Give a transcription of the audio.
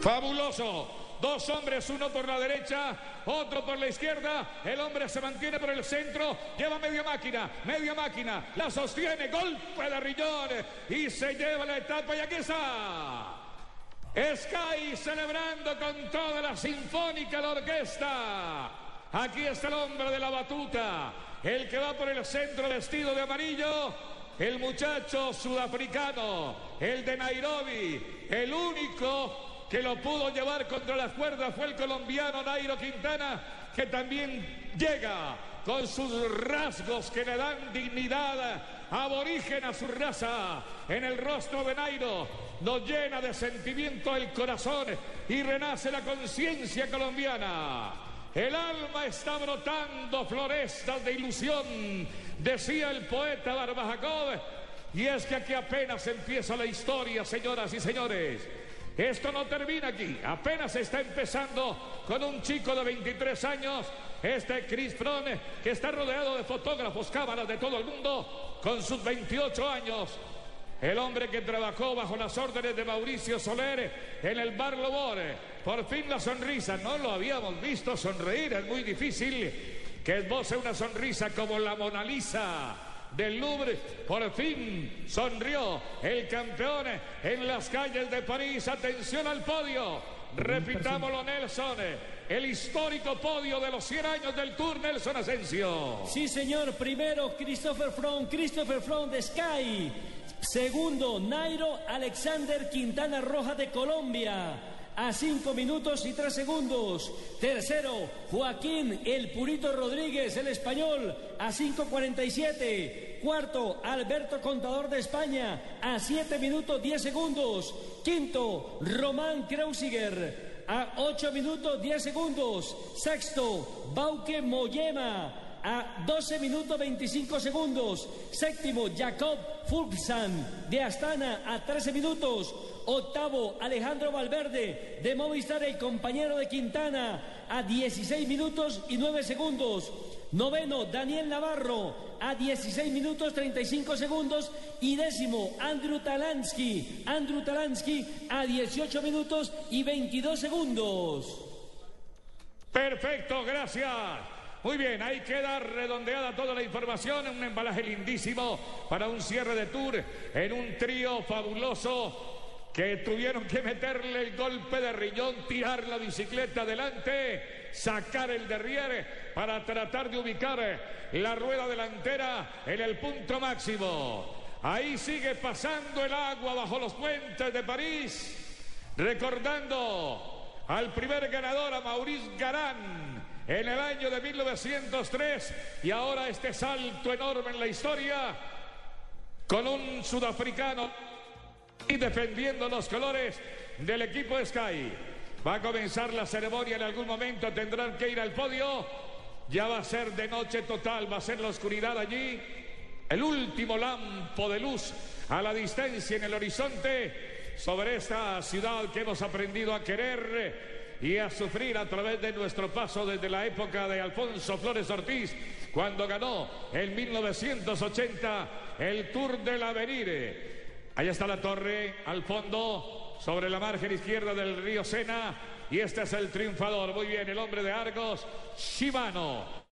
Fabuloso. Dos hombres, uno por la derecha, otro por la izquierda. El hombre se mantiene por el centro, lleva media máquina, media máquina, la sostiene, golpe de Rillón y se lleva la etapa y aquí está. Sky celebrando con toda la sinfónica la orquesta. Aquí está el hombre de la batuta, el que va por el centro vestido de amarillo. El muchacho sudafricano, el de Nairobi, el único que lo pudo llevar contra las cuerdas fue el colombiano Nairo Quintana, que también llega con sus rasgos que le dan dignidad aborigen a su raza. En el rostro de Nairo nos llena de sentimiento el corazón y renace la conciencia colombiana. El alma está brotando florestas de ilusión, decía el poeta Barbajacov. Y es que aquí apenas empieza la historia, señoras y señores. Esto no termina aquí, apenas está empezando con un chico de 23 años, este Chris Frone, que está rodeado de fotógrafos, cámaras de todo el mundo, con sus 28 años. El hombre que trabajó bajo las órdenes de Mauricio Soler en el Bar Lobore. Por fin la sonrisa, no lo habíamos visto sonreír, es muy difícil que esboce una sonrisa como la Mona Lisa del Louvre. Por fin sonrió el campeón en las calles de París. Atención al podio. Repitámoslo, Nelson. El histórico podio de los 100 años del Tour Nelson Asensio. Sí, señor. Primero, Christopher From, Christopher From de Sky. Segundo, Nairo Alexander Quintana Roja de Colombia a 5 minutos y 3 segundos. Tercero, Joaquín El Purito Rodríguez, el español, a 5.47. Cuarto, Alberto Contador de España, a 7 minutos 10 segundos. Quinto, Román Kreuziger, a 8 minutos 10 segundos. Sexto, Bauke Moyema a 12 minutos 25 segundos. Séptimo, Jacob Fulksan de Astana a 13 minutos. Octavo, Alejandro Valverde de Movistar, el compañero de Quintana a 16 minutos y 9 segundos. Noveno, Daniel Navarro a 16 minutos 35 segundos. Y décimo, Andrew Talansky. Andrew Talansky a 18 minutos y 22 segundos. Perfecto, gracias. Muy bien, ahí queda redondeada toda la información, un embalaje lindísimo para un cierre de tour en un trío fabuloso que tuvieron que meterle el golpe de riñón, tirar la bicicleta adelante, sacar el derriere para tratar de ubicar la rueda delantera en el punto máximo. Ahí sigue pasando el agua bajo los puentes de París, recordando al primer ganador, a Maurice Garán en el año de 1903 y ahora este salto enorme en la historia con un sudafricano y defendiendo los colores del equipo Sky. Va a comenzar la ceremonia en algún momento, tendrán que ir al podio. Ya va a ser de noche total, va a ser la oscuridad allí. El último lampo de luz a la distancia en el horizonte sobre esta ciudad que hemos aprendido a querer y a sufrir a través de nuestro paso desde la época de Alfonso Flores Ortiz, cuando ganó en 1980 el Tour del Avenir. Allá está la torre al fondo, sobre la margen izquierda del río Sena, y este es el triunfador. Muy bien, el hombre de Argos, Shimano.